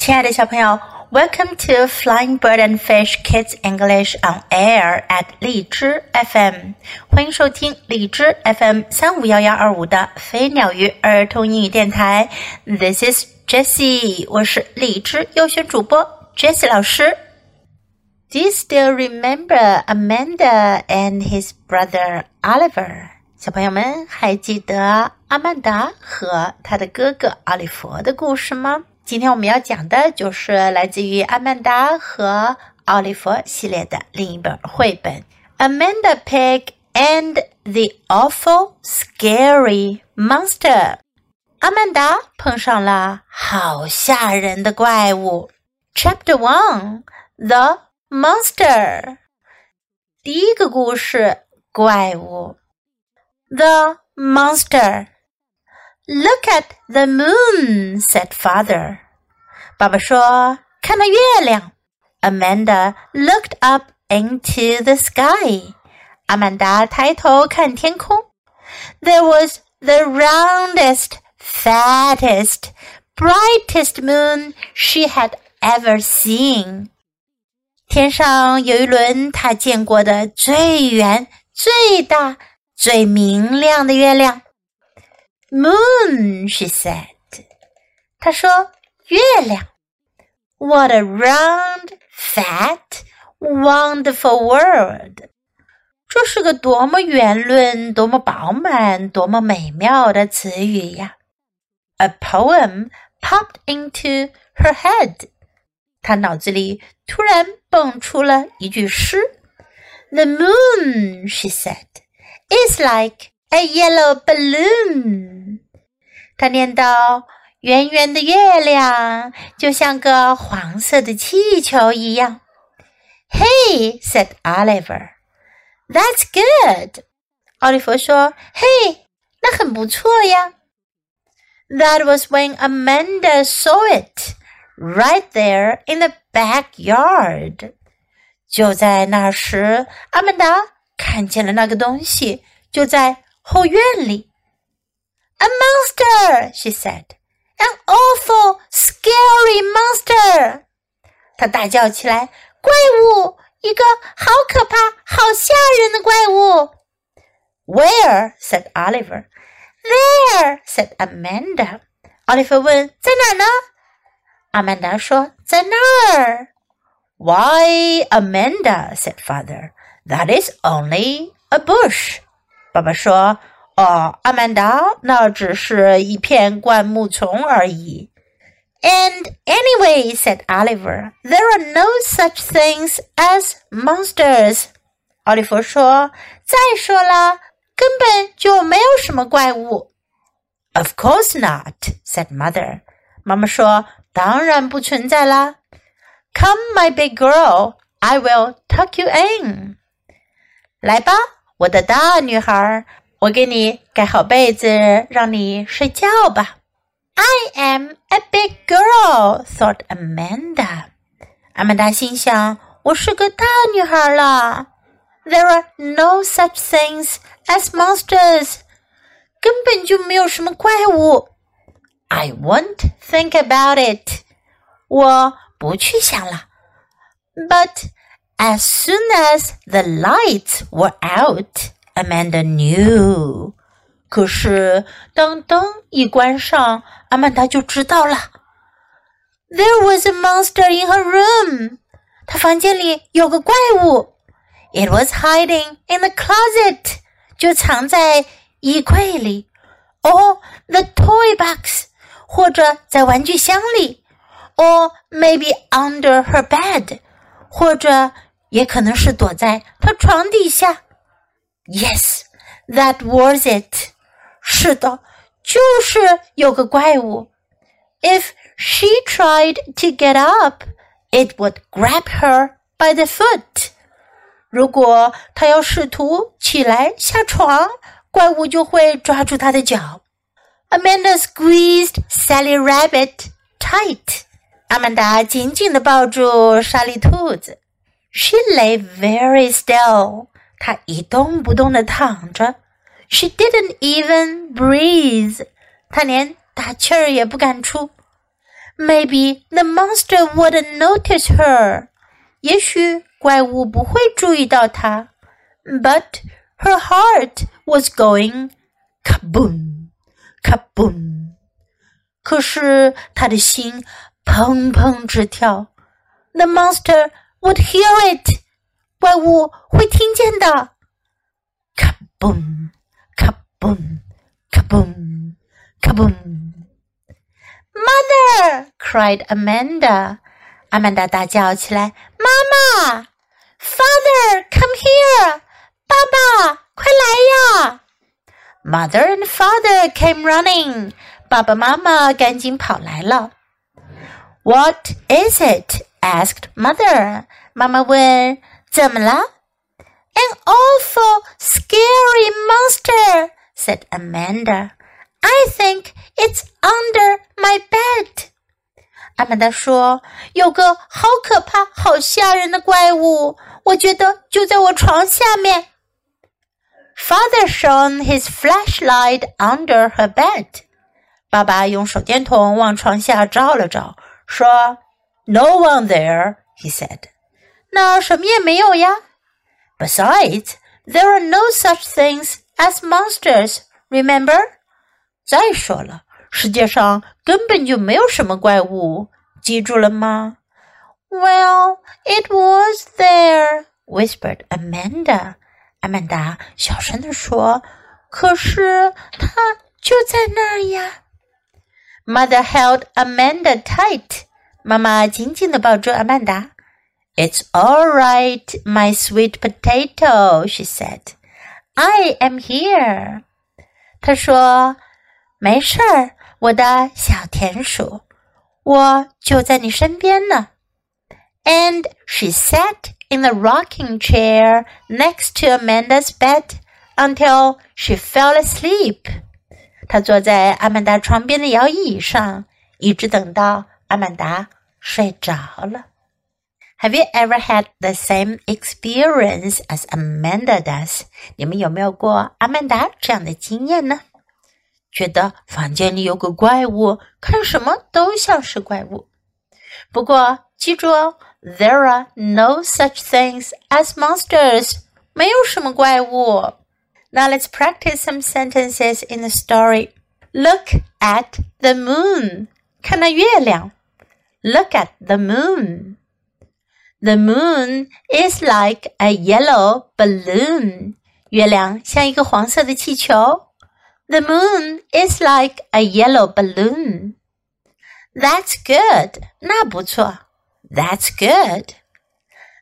亲爱的小朋友，Welcome to Flying Bird and Fish Kids English on Air at 荔枝 FM，欢迎收听荔枝 FM 三五幺幺二五的飞鸟鱼儿童英语电台。This is Jessie，我是荔枝优选主播 Jessie 老师。Do you still remember Amanda and his brother Oliver？小朋友们还记得阿曼达和他的哥哥奥利弗的故事吗？今天我们要讲的就是来自于阿曼达和奥利弗系列的另一本绘本《Amanda Pig and the Awful Scary Monster》。阿曼达碰上了好吓人的怪物。Chapter One: The Monster。第一个故事，怪物。The Monster。Look at the moon," said father. 爸爸说：“看那月亮。” Amanda looked up into the sky. 阿曼达抬头看天空。There was the roundest, fattest, brightest moon she had ever seen. 天上有一轮她见过的最圆、最大、最明亮的月亮。Moon, she said. 她说：“ 月亮。” What a round, fat, wonderful world! 这是个多么圆润、多么饱满、多么美妙的词语呀！A poem popped into her head. 她脑子里突然蹦出了一句诗。The moon, she said, is like a yellow balloon. 他念道：“ 圆圆的月亮就像个黄色的气球一样。” Hey, said Oliver. That's good. 奥利弗说：“嘿，那很不错呀。” That was when Amanda saw it right there in the backyard. 就在那时，阿曼达看见了那个东西，就在后院里。A monster, she said. An awful, scary monster. 她大叫起来：“怪物！一个好可怕、好吓人的怪物！” Where? said Oliver. There, said Amanda. 奥利弗问：“在哪呢？”阿曼达说：“在那儿。” Why, Amanda? said father. That is only a bush. 爸爸说：“ 哦，阿曼达，那只是一片灌木丛而已。And anyway, said Oliver, there are no such things as monsters. 奥利弗说：“再说了，根本就没有什么怪物。” Of course not, said mother. 妈妈说：“当然不存在啦。” Come, my big girl, I will tuck you in. 来吧，我的大女孩， 我给你盖好被子，让你睡觉吧。I am a big girl, thought Amanda. 阿曼达心想：“我是个大女孩了。” There are no such things as monsters. 根本就没有什么怪物。I won't think about it. 我不去想了。But as soon as the lights were out, Amanda knew. 可是当灯一关上，阿曼达就知道了。There was a monster in her room. 她房间里有个怪物。It was hiding in the closet. 就藏在衣柜里。or the toy box，或者在玩具箱里，or maybe under her bed，或者也可能是躲在她床底下。 Yes, that was it。是的，就是有个怪物。If she tried to get up, it would grab her by the foot。如果她要试图起来下床，怪物就会抓住她的脚。Amanda squeezed Sally Rabbit tight。阿曼达紧紧地抱住莎莉兔子。She lay very still。 她一动不动地躺着。She didn't even breathe。她连大气儿也不敢出。 Maybe the monster wouldn't notice her. 也许怪物不会注意到她。But her heart was going kaboom, kaboom. 可是她的心砰砰直跳。The monster would hear it. 怪物会听见的。Kaboom, kaboom, kaboom, kaboom. Mother! cried Amanda. 阿曼达大叫起来：“妈妈！Father, come here! 爸爸，快来呀！”Mother and father came running. 爸爸妈妈赶紧跑来了。What is it? asked mother. 妈妈问：“ 怎么了？”An awful, scary monster, said Amanda. I think it's under my bed. 阿曼达说：“有个好可怕、好吓人的怪物，我觉得就在我床下面。” Father shone his flashlight under her bed. 爸爸用手电筒往床下照了照，说：“No one there,” he said. 那儿什么也没有呀。Besides, there are no such things as monsters. Remember? 再说了，世界上根本就没有什么怪物，记住了吗？Well, it was there, whispered Amanda. 阿曼达小声地说：“可是它就在那儿呀。” Mother held Amanda tight. 妈妈紧紧地抱住阿曼达。 It's all right, my sweet potato, she said. I am here. 她说。没事儿，我的小田鼠，我就在你身边呢。And she sat in the rocking chair next to Amanda's bed until she fell asleep. 她坐在阿曼达床边的摇椅上，一直等到阿曼达睡着了。 Have you ever had the same experience as Amanda does？你们有没有过阿曼达这样的经验呢？觉得房间里有个怪物，看什么都像是怪物。不过记住哦，There are no such things as monsters，没有什么怪物。Now let's practice some sentences in the story. Look at the moon，看那月亮。Look at the moon. The moon is like a yellow balloon. 月亮像一个黄色的气球。the moon is like a yellow balloon. That's good. 那不错. That's good.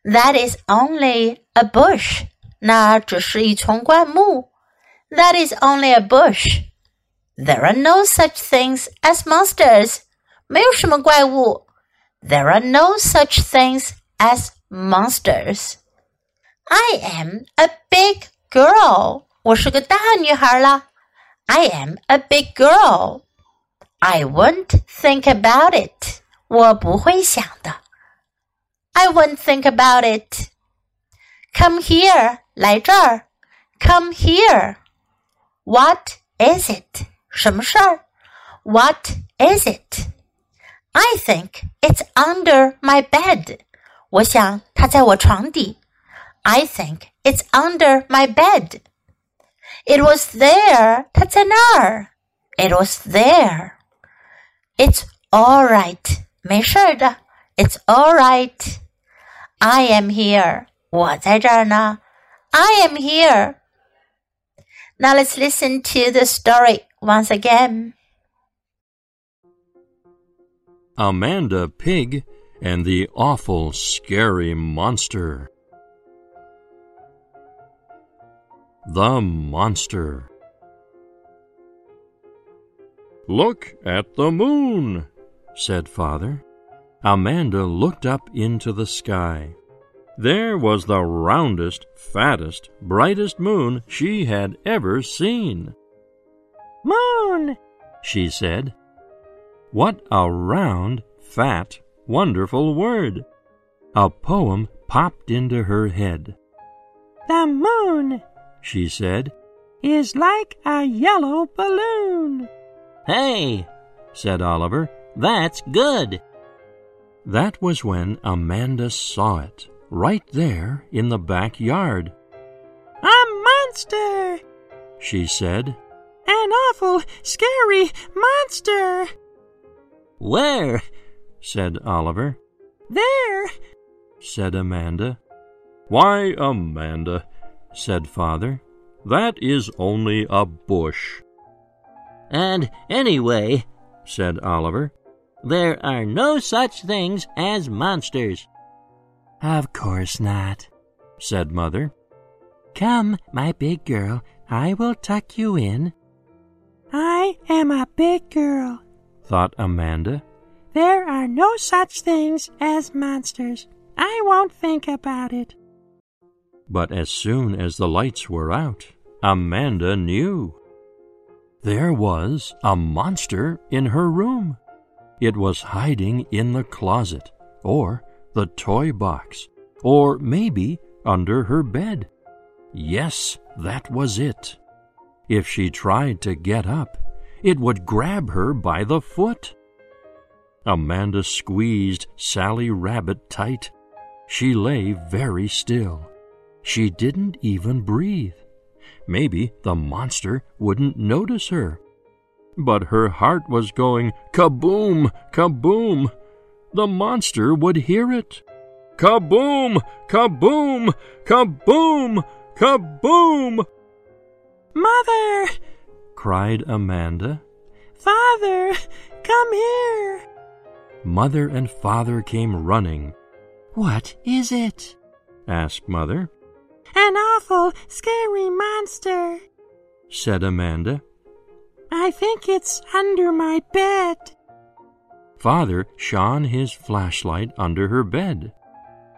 That is only a bush. 那只是一丛灌木. That is only a bush. There are no such things as monsters. 没有什么怪物. There are no such things as monsters. I am a big girl. 我是个大女孩了。I am a big girl. I won't think about it. 我不会想的。I won't think about it. Come here. 来这儿。Come here. What is it? 什么事儿？What is it? I think it's under my bed. 我想它在我床底。I think it's under my bed. It was there. 它在那儿。It was there. It's all right. 没事的。It's all right. I am here. 我在这儿呢。I am here. Now let's listen to the story once again. Amanda Pig and the Awful Scary Monster. The Monster. Look at the moon, said Father. Amanda looked up into the sky. There was the roundest, fattest, brightest moon she had ever seen. Moon, she said. What a round, fat, wonderful word! A poem popped into her head. The moon she said, is like a yellow balloon. Hey, said Oliver, That's good. That was when Amanda saw it, right there in the backyard. A monster! She said, An awful, scary monster! Where? Said Oliver. There! said Amanda. Why, Amanda, said Father, that is only a bush. And anyway, said Oliver, there are no such things as monsters. Of course not, said Mother. Come, my big girl, I will tuck you in. I am a big girl, thought Amanda. There are no such things as monsters. I won't think about it. But as soon as the lights were out, Amanda knew. There was a monster in her room. It was hiding in the closet, or the toy box, or maybe under her bed. Yes, that was it. If she tried to get up, it would grab her by the foot. Amanda squeezed Sally Rabbit tight. She lay very still. She didn't even breathe. Maybe the monster wouldn't notice her. But her heart was going kaboom, kaboom. The monster would hear it. Kaboom, kaboom, kaboom, kaboom. Mother! cried Amanda. Father, come here. Mother and father came running. What is it? asked Mother. An awful, scary monster, said Amanda. I think it's under my bed. Father shone his flashlight under her bed.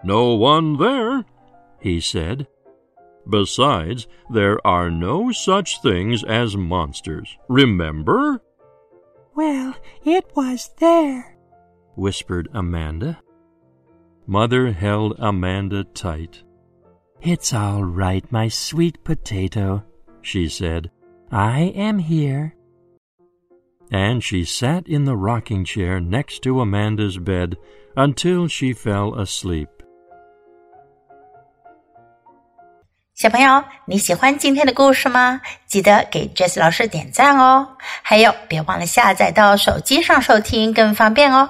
No one there, he said. Besides, there are no such things as monsters. Remember? Well, it was there, whispered Amanda. Mother held Amanda tight. It's all right, my sweet potato, she said. I am here. And she sat in the rocking chair next to Amanda's bed until she fell asleep. 小朋友，你喜欢今天的故事吗？记得给 Jess 老师点赞哦！还有，别忘了下载到手机上收听，更方便哦。